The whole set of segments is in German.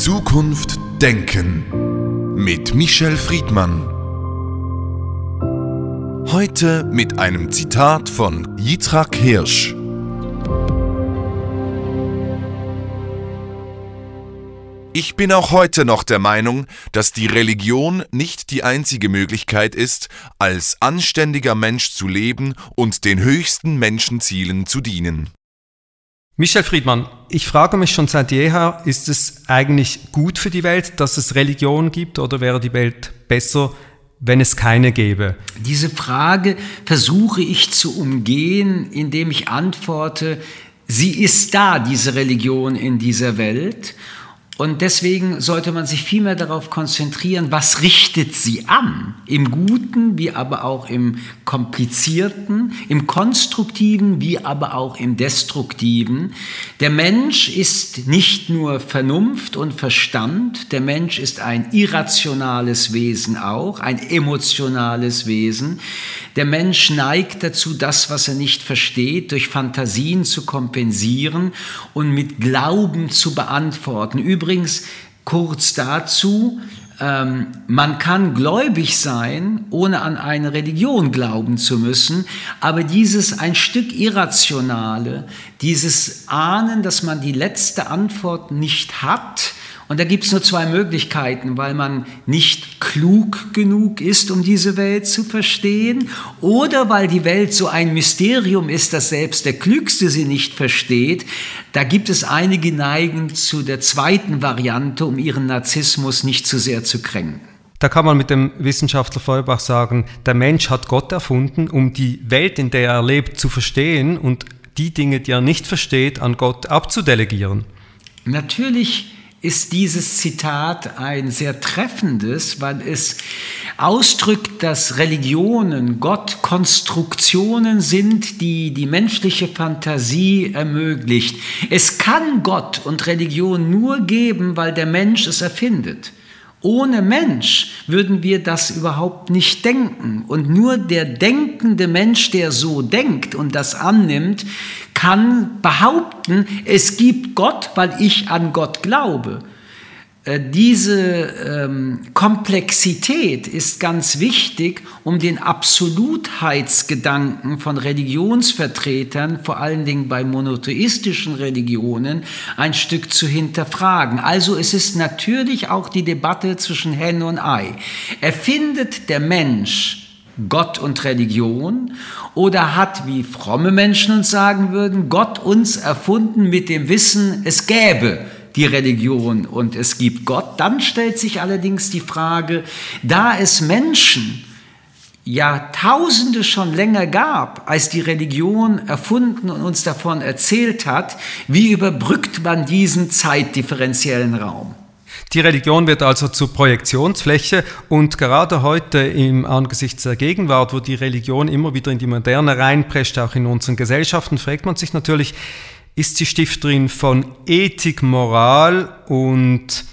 Zukunft Denken mit Michel Friedmann. Heute mit einem Zitat von Yitzhak Hirsch. Ich bin auch heute noch der Meinung, dass die Religion nicht die einzige Möglichkeit ist, als anständiger Mensch zu leben und den höchsten Menschenzielen zu dienen. Michel Friedmann, ich frage mich schon seit jeher, ist es eigentlich gut für die Welt, dass es Religion gibt oder wäre die Welt besser, wenn es keine gäbe? Diese Frage versuche ich zu umgehen, indem ich antworte, sie ist da, diese Religion in dieser Welt. Und deswegen sollte man sich vielmehr darauf konzentrieren, was richtet sie an, im Guten wie aber auch im Komplizierten, im Konstruktiven wie aber auch im Destruktiven. Der Mensch ist nicht nur Vernunft und Verstand, der Mensch ist ein irrationales Wesen auch, ein emotionales Wesen. Der Mensch neigt dazu, das, was er nicht versteht, durch Fantasien zu kompensieren und mit Glauben zu beantworten. Übrigens Übrigens kurz dazu, ähm, man kann gläubig sein, ohne an eine Religion glauben zu müssen, aber dieses ein Stück Irrationale, dieses Ahnen, dass man die letzte Antwort nicht hat, und da gibt es nur zwei Möglichkeiten, weil man nicht klug genug ist, um diese Welt zu verstehen, oder weil die Welt so ein Mysterium ist, dass selbst der Klügste sie nicht versteht. Da gibt es einige neigen zu der zweiten Variante, um ihren Narzissmus nicht zu sehr zu kränken. Da kann man mit dem Wissenschaftler Feuerbach sagen, der Mensch hat Gott erfunden, um die Welt, in der er lebt, zu verstehen und die Dinge, die er nicht versteht, an Gott abzudelegieren. Natürlich ist dieses Zitat ein sehr treffendes, weil es ausdrückt, dass Religionen, Gott Konstruktionen sind, die die menschliche Fantasie ermöglicht. Es kann Gott und Religion nur geben, weil der Mensch es erfindet. Ohne Mensch würden wir das überhaupt nicht denken. Und nur der denkende Mensch, der so denkt und das annimmt, kann behaupten, es gibt Gott, weil ich an Gott glaube. Äh, diese ähm, Komplexität ist ganz wichtig, um den Absolutheitsgedanken von Religionsvertretern, vor allen Dingen bei monotheistischen Religionen, ein Stück zu hinterfragen. Also es ist natürlich auch die Debatte zwischen Hen und Ei. Erfindet der Mensch Gott und Religion oder hat, wie fromme Menschen uns sagen würden, Gott uns erfunden mit dem Wissen, es gäbe die Religion und es gibt Gott. Dann stellt sich allerdings die Frage, da es Menschen Jahrtausende schon länger gab, als die Religion erfunden und uns davon erzählt hat, wie überbrückt man diesen zeitdifferenziellen Raum? Die Religion wird also zur Projektionsfläche und gerade heute im Angesichts der Gegenwart, wo die Religion immer wieder in die Moderne reinprescht, auch in unseren Gesellschaften, fragt man sich natürlich, ist sie Stifterin von Ethik, Moral und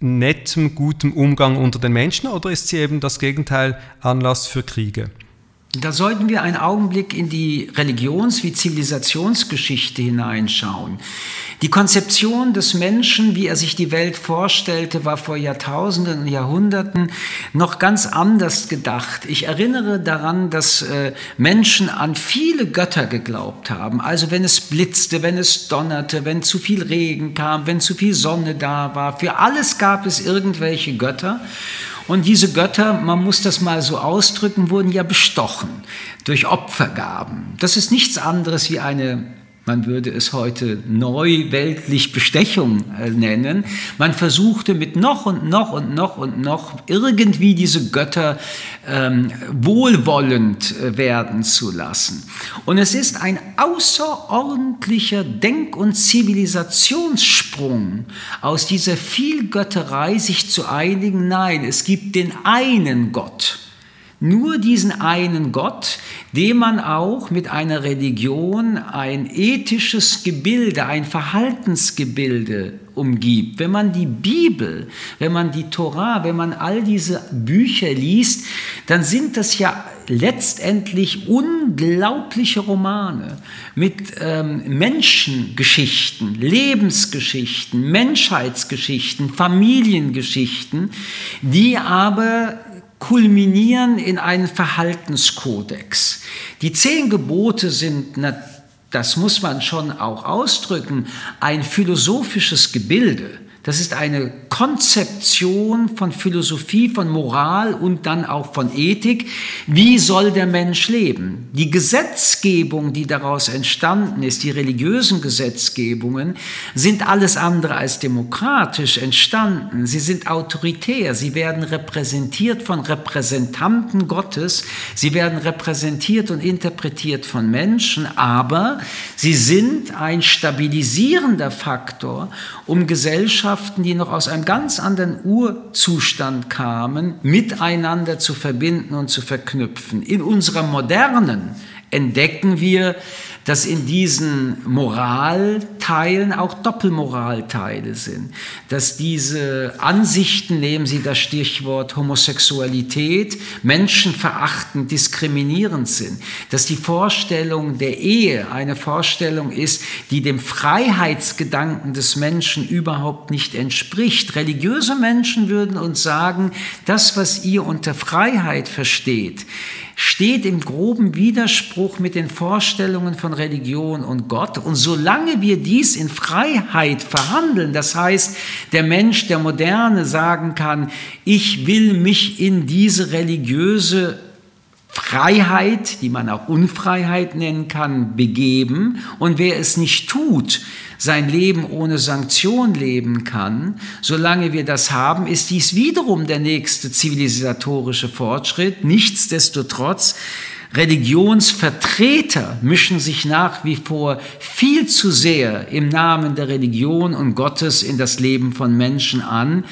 nettem, gutem Umgang unter den Menschen oder ist sie eben das Gegenteil Anlass für Kriege? Da sollten wir einen Augenblick in die Religions- wie Zivilisationsgeschichte hineinschauen. Die Konzeption des Menschen, wie er sich die Welt vorstellte, war vor Jahrtausenden und Jahrhunderten noch ganz anders gedacht. Ich erinnere daran, dass äh, Menschen an viele Götter geglaubt haben. Also wenn es blitzte, wenn es donnerte, wenn zu viel Regen kam, wenn zu viel Sonne da war, für alles gab es irgendwelche Götter. Und diese Götter, man muss das mal so ausdrücken, wurden ja bestochen durch Opfergaben. Das ist nichts anderes wie eine man würde es heute neuweltlich Bestechung äh, nennen. Man versuchte mit noch und noch und noch und noch irgendwie diese Götter ähm, wohlwollend äh, werden zu lassen. Und es ist ein außerordentlicher Denk- und Zivilisationssprung aus dieser Vielgötterei sich zu einigen, nein, es gibt den einen Gott nur diesen einen Gott, dem man auch mit einer Religion ein ethisches Gebilde, ein Verhaltensgebilde umgibt. Wenn man die Bibel, wenn man die Torah, wenn man all diese Bücher liest, dann sind das ja letztendlich unglaubliche Romane mit ähm, Menschengeschichten, Lebensgeschichten, Menschheitsgeschichten, Familiengeschichten, die aber kulminieren in einen Verhaltenskodex. Die zehn Gebote sind das muss man schon auch ausdrücken, ein philosophisches Gebilde. Das ist eine Konzeption von Philosophie, von Moral und dann auch von Ethik. Wie soll der Mensch leben? Die Gesetzgebung, die daraus entstanden ist, die religiösen Gesetzgebungen, sind alles andere als demokratisch entstanden. Sie sind autoritär. Sie werden repräsentiert von Repräsentanten Gottes. Sie werden repräsentiert und interpretiert von Menschen. Aber sie sind ein stabilisierender Faktor, um Gesellschaften, die noch aus einem ganz anderen Urzustand kamen, miteinander zu verbinden und zu verknüpfen. In unserer modernen entdecken wir, dass in diesen Moralteilen auch Doppelmoralteile sind, dass diese Ansichten, nehmen Sie das Stichwort Homosexualität, menschenverachtend, diskriminierend sind, dass die Vorstellung der Ehe eine Vorstellung ist, die dem Freiheitsgedanken des Menschen überhaupt nicht entspricht. Religiöse Menschen würden uns sagen, das, was ihr unter Freiheit versteht, steht im groben Widerspruch mit den Vorstellungen von Religion und Gott. Und solange wir dies in Freiheit verhandeln, das heißt, der Mensch der Moderne sagen kann, ich will mich in diese religiöse Freiheit, die man auch Unfreiheit nennen kann, begeben. Und wer es nicht tut, sein Leben ohne Sanktion leben kann, solange wir das haben, ist dies wiederum der nächste zivilisatorische Fortschritt. Nichtsdestotrotz, Religionsvertreter mischen sich nach wie vor viel zu sehr im Namen der Religion und Gottes in das Leben von Menschen an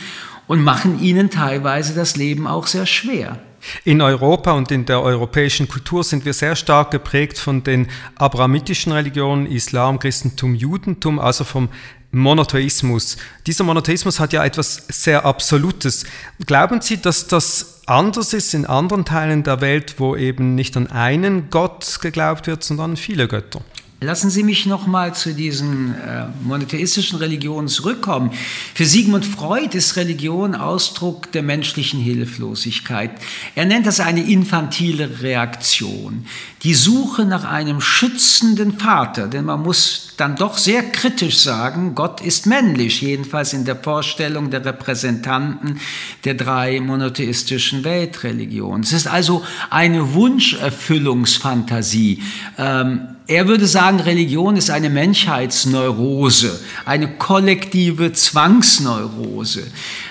und machen ihnen teilweise das Leben auch sehr schwer. In Europa und in der europäischen Kultur sind wir sehr stark geprägt von den abrahamitischen Religionen, Islam, Christentum, Judentum, also vom Monotheismus. Dieser Monotheismus hat ja etwas sehr Absolutes. Glauben Sie, dass das anders ist in anderen Teilen der Welt, wo eben nicht an einen Gott geglaubt wird, sondern an viele Götter? Lassen Sie mich noch mal zu diesen äh, monotheistischen Religionen zurückkommen. Für Sigmund Freud ist Religion Ausdruck der menschlichen Hilflosigkeit. Er nennt das eine infantile Reaktion, die Suche nach einem schützenden Vater, denn man muss dann doch sehr kritisch sagen, Gott ist männlich, jedenfalls in der Vorstellung der Repräsentanten der drei monotheistischen Weltreligionen. Es ist also eine Wunscherfüllungsfantasie. Ähm, er würde sagen, Religion ist eine Menschheitsneurose, eine kollektive Zwangsneurose.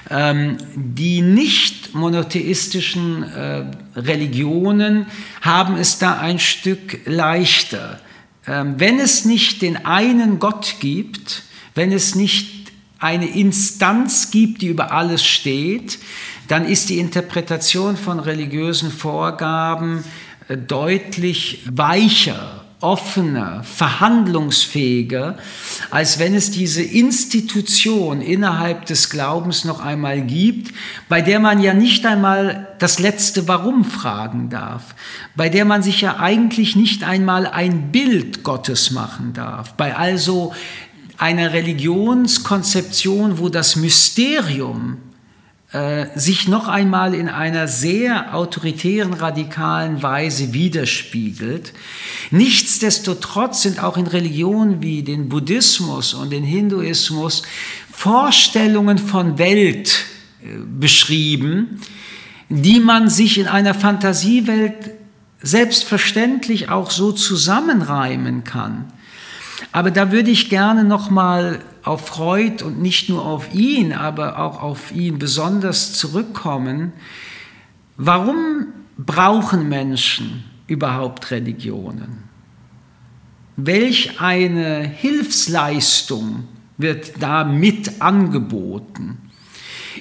Ähm, die nicht monotheistischen äh, Religionen haben es da ein Stück leichter. Ähm, wenn es nicht den einen Gott gibt, wenn es nicht eine Instanz gibt, die über alles steht, dann ist die Interpretation von religiösen Vorgaben äh, deutlich weicher offener, verhandlungsfähiger, als wenn es diese Institution innerhalb des Glaubens noch einmal gibt, bei der man ja nicht einmal das letzte Warum fragen darf, bei der man sich ja eigentlich nicht einmal ein Bild Gottes machen darf, bei also einer Religionskonzeption, wo das Mysterium sich noch einmal in einer sehr autoritären, radikalen Weise widerspiegelt. Nichtsdestotrotz sind auch in Religionen wie den Buddhismus und den Hinduismus Vorstellungen von Welt äh, beschrieben, die man sich in einer Fantasiewelt selbstverständlich auch so zusammenreimen kann. Aber da würde ich gerne noch mal auf Freud und nicht nur auf ihn, aber auch auf ihn besonders zurückkommen. Warum brauchen Menschen überhaupt Religionen? Welch eine Hilfsleistung wird da mit angeboten?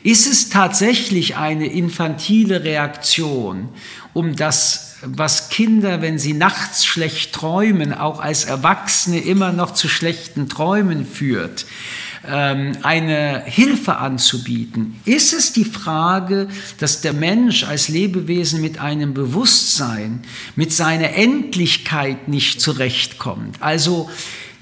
Ist es tatsächlich eine infantile Reaktion, um das was Kinder, wenn sie nachts schlecht träumen, auch als Erwachsene immer noch zu schlechten Träumen führt. ähm, eine Hilfe anzubieten? Ist es die Frage, dass der Mensch als Lebewesen mit einem Bewusstsein, mit seiner Endlichkeit nicht zurechtkommt? Also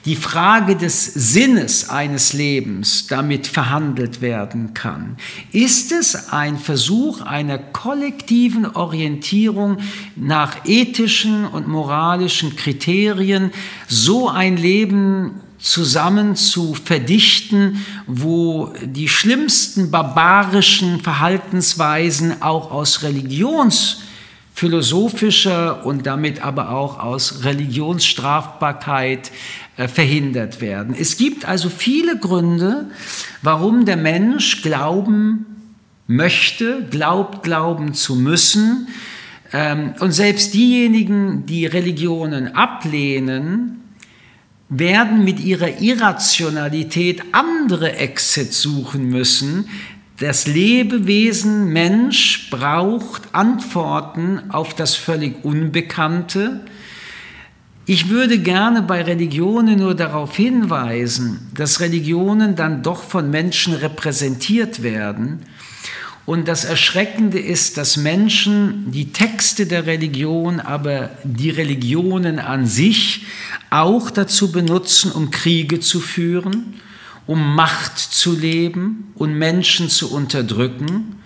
die Frage des Sinnes eines Lebens damit verhandelt werden kann. Ist es ein Versuch einer kollektiven Orientierung nach ethischen und moralischen Kriterien, so ein Leben zusammen zu verdichten, wo die schlimmsten barbarischen Verhaltensweisen auch aus Religions philosophischer und damit aber auch aus Religionsstrafbarkeit äh, verhindert werden. Es gibt also viele Gründe, warum der Mensch glauben möchte, glaubt glauben zu müssen. Ähm, und selbst diejenigen, die Religionen ablehnen, werden mit ihrer Irrationalität andere Exits suchen müssen. Das Lebewesen Mensch braucht Antworten auf das völlig Unbekannte, ich würde gerne bei Religionen nur darauf hinweisen, dass Religionen dann doch von Menschen repräsentiert werden. Und das Erschreckende ist, dass Menschen die Texte der Religion, aber die Religionen an sich auch dazu benutzen, um Kriege zu führen, um Macht zu leben und Menschen zu unterdrücken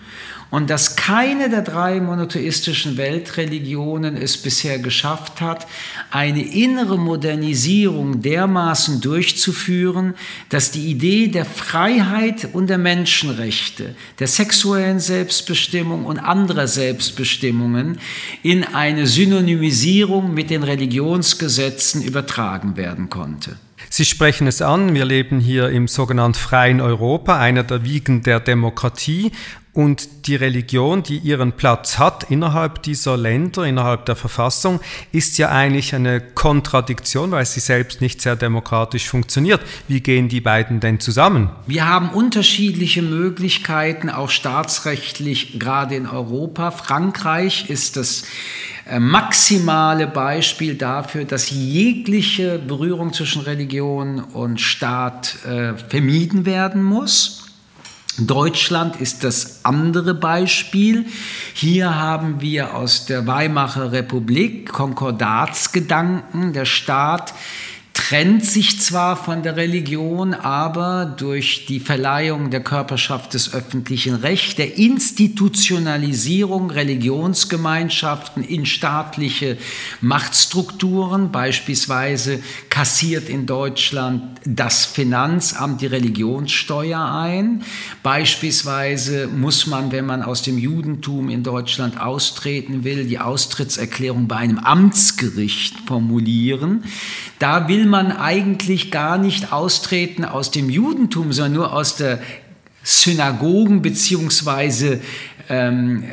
und dass keine der drei monotheistischen Weltreligionen es bisher geschafft hat, eine innere Modernisierung dermaßen durchzuführen, dass die Idee der Freiheit und der Menschenrechte, der sexuellen Selbstbestimmung und anderer Selbstbestimmungen in eine Synonymisierung mit den Religionsgesetzen übertragen werden konnte. Sie sprechen es an, wir leben hier im sogenannten freien Europa, einer der Wiegen der Demokratie. Und die Religion, die ihren Platz hat innerhalb dieser Länder, innerhalb der Verfassung, ist ja eigentlich eine Kontradiktion, weil sie selbst nicht sehr demokratisch funktioniert. Wie gehen die beiden denn zusammen? Wir haben unterschiedliche Möglichkeiten, auch staatsrechtlich, gerade in Europa. Frankreich ist das äh, maximale Beispiel dafür, dass jegliche Berührung zwischen Religion und Staat äh, vermieden werden muss. Deutschland ist das andere Beispiel. Hier haben wir aus der Weimarer Republik Konkordatsgedanken. Der Staat trennt sich zwar von der Religion, aber durch die Verleihung der Körperschaft des öffentlichen Rechts, der Institutionalisierung Religionsgemeinschaften in staatliche Machtstrukturen, beispielsweise kassiert in Deutschland das Finanzamt die Religionssteuer ein, beispielsweise muss man, wenn man aus dem Judentum in Deutschland austreten will, die Austrittserklärung bei einem Amtsgericht formulieren. Da will man eigentlich gar nicht austreten aus dem Judentum, sondern nur aus der Synagogen beziehungsweise ähm,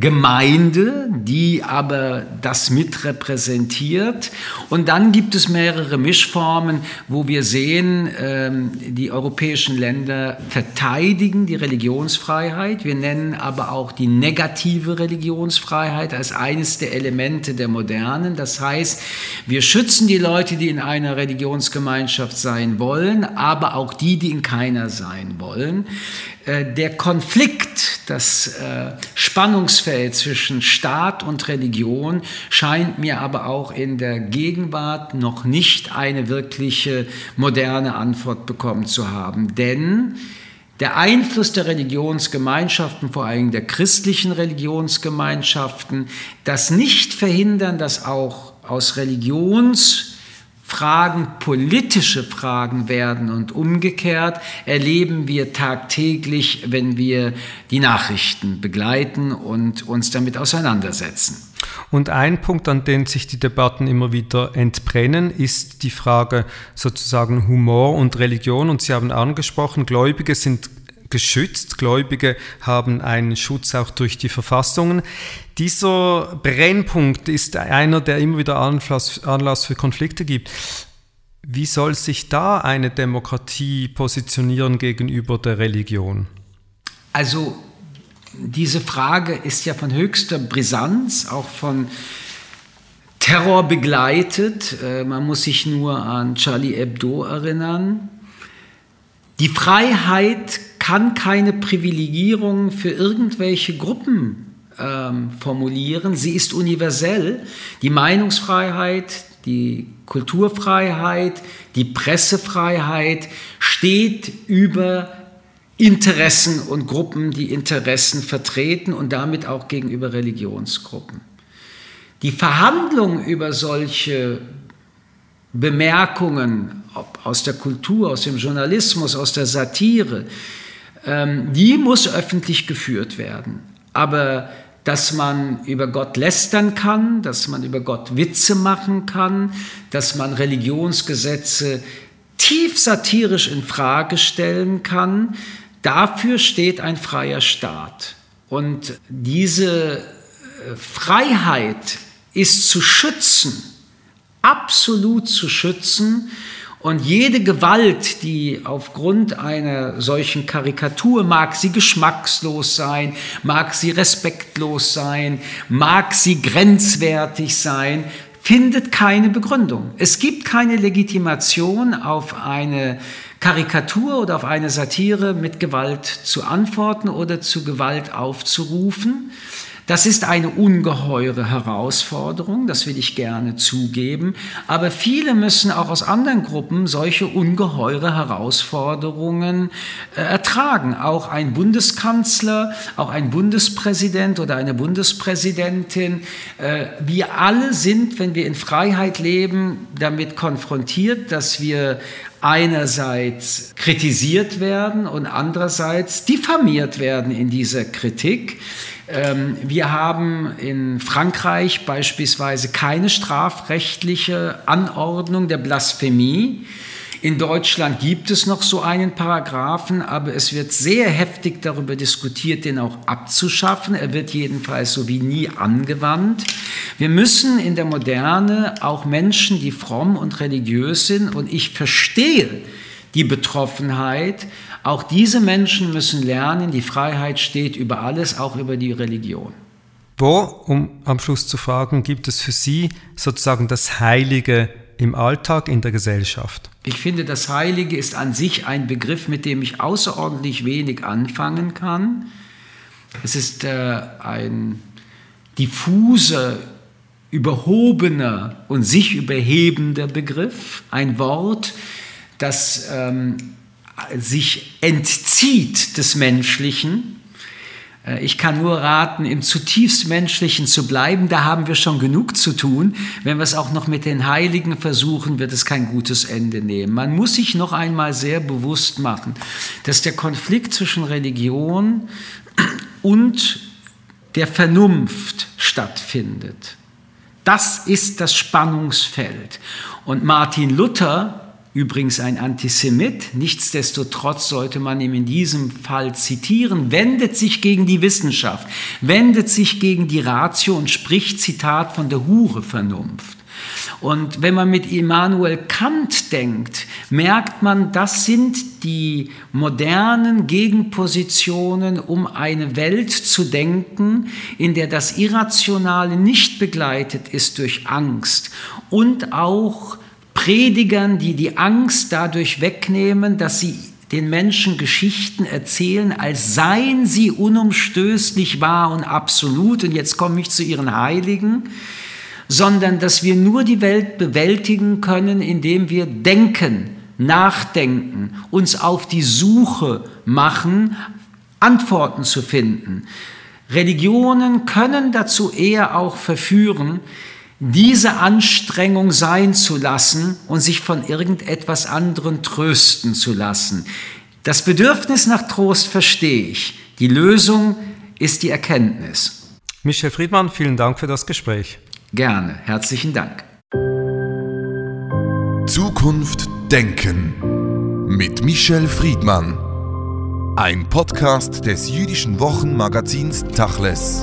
Gemeinde, die aber das mitrepräsentiert. Und dann gibt es mehrere Mischformen, wo wir sehen, ähm, die europäischen Länder verteidigen die Religionsfreiheit. Wir nennen aber auch die negative Religionsfreiheit als eines der Elemente der Modernen. Das heißt, wir schützen die Leute, die in einer Religionsgemeinschaft sein wollen, aber auch die, die in keiner sein wollen. Äh, der Konflikt, das äh, Spannungsfeld zwischen Staat und Religion scheint mir aber auch in der Gegenwart noch nicht eine wirkliche moderne Antwort bekommen zu haben. Denn der Einfluss der Religionsgemeinschaften, vor allem der christlichen Religionsgemeinschaften, das nicht verhindern, dass auch aus Religions Fragen politische Fragen werden und umgekehrt erleben wir tagtäglich, wenn wir die Nachrichten begleiten und uns damit auseinandersetzen. Und ein Punkt, an den sich die Debatten immer wieder entbrennen, ist die Frage sozusagen Humor und Religion. Und Sie haben angesprochen, Gläubige sind geschützt. Gläubige haben einen Schutz auch durch die Verfassungen. Dieser Brennpunkt ist einer, der immer wieder Anlass, Anlass für Konflikte gibt. Wie soll sich da eine Demokratie positionieren gegenüber der Religion? Also diese Frage ist ja von höchster Brisanz, auch von Terror begleitet. Äh, man muss sich nur an Charlie Hebdo erinnern Die Freiheit kann keine Privilegierung für irgendwelche Gruppen ähm, formulieren. Sie ist universell. Die Meinungsfreiheit, die Kulturfreiheit, die Pressefreiheit steht über Interessen und Gruppen, die Interessen vertreten und damit auch gegenüber Religionsgruppen. Die Verhandlung über solche Bemerkungen aus der Kultur, aus dem Journalismus, aus der Satire, ähm, die muss öffentlich geführt werden. Aber dass man über Gott lästern kann, dass man über Gott Witze machen kann, dass man Religionsgesetze tief satirisch in Frage stellen kann, dafür steht ein freier Staat. Und diese äh, Freiheit ist zu schützen, absolut zu schützen. Und jede Gewalt, die aufgrund einer solchen Karikatur, mag sie geschmackslos sein, mag sie respektlos sein, mag sie grenzwertig sein, findet keine Begründung. Es gibt keine Legitimation auf eine Karikatur oder auf eine Satire mit Gewalt zu antworten oder zu Gewalt aufzurufen. Das ist eine ungeheure Herausforderung, das will ich gerne zugeben, aber viele müssen auch aus anderen Gruppen solche ungeheure Herausforderungen äh, ertragen. Auch ein Bundeskanzler, auch ein Bundespräsident oder eine Bundespräsidentin. Äh, wir alle sind, wenn wir in Freiheit leben, damit konfrontiert, dass wir einerseits kritisiert werden und andererseits diffamiert werden in dieser Kritik. Ähm, wir haben in Frankreich beispielsweise keine strafrechtliche Anordnung der Blasphemie. In Deutschland gibt es noch so einen Paragraphen, aber es wird sehr heftig darüber diskutiert, den auch abzuschaffen. Er wird jedenfalls so wie nie angewandt. Wir müssen in der Moderne auch Menschen, die fromm und religiös sind, und ich verstehe die Betroffenheit, auch diese Menschen müssen lernen, die Freiheit steht über alles, auch über die Religion. Wo, um am Schluss zu fragen, gibt es für Sie sozusagen das Heilige im Alltag, in der Gesellschaft? Ich finde, das Heilige ist an sich ein Begriff, mit dem ich außerordentlich wenig anfangen kann. Es ist äh, ein diffuser, überhobener und sich überhebender Begriff, ein Wort, das ähm, sich entzieht des Menschlichen. Äh, ich kann nur raten, im zutiefst Menschlichen zu bleiben. Da haben wir schon genug zu tun. Wenn wir es auch noch mit den Heiligen versuchen, wird es kein gutes Ende nehmen. Man muss sich noch einmal sehr bewusst machen, dass der Konflikt zwischen Religion und der Vernunft stattfindet. Das ist das Spannungsfeld. Und Martin Luther übrigens ein Antisemit. Nichtsdestotrotz sollte man ihn in diesem Fall zitieren, wendet sich gegen die Wissenschaft, wendet sich gegen die Ratio und spricht, Zitat, von der Hure Vernunft. Und wenn man mit Immanuel Kant denkt, merkt man, das sind die modernen Gegenpositionen, um eine Welt zu denken, in der das Irrationale nicht begleitet ist durch Angst und auch Predigern, die die Angst dadurch wegnehmen, dass sie den Menschen Geschichten erzählen, als seien sie unumstößlich wahr und absolut. Und jetzt komme ich zu ihren Heiligen sondern dass wir nur die Welt bewältigen können, indem wir denken, nachdenken, uns auf die Suche machen, Antworten zu finden. Religionen können dazu eher auch verführen, diese Anstrengung sein zu lassen und sich von irgendetwas anderem trösten zu lassen. Das Bedürfnis nach Trost verstehe ich. Die Lösung ist die Erkenntnis. Michel Friedmann, vielen Dank für das Gespräch. Gerne, herzlichen Dank. Zukunft Denken mit Michel Friedmann. Ein Podcast des jüdischen Wochenmagazins Tachles.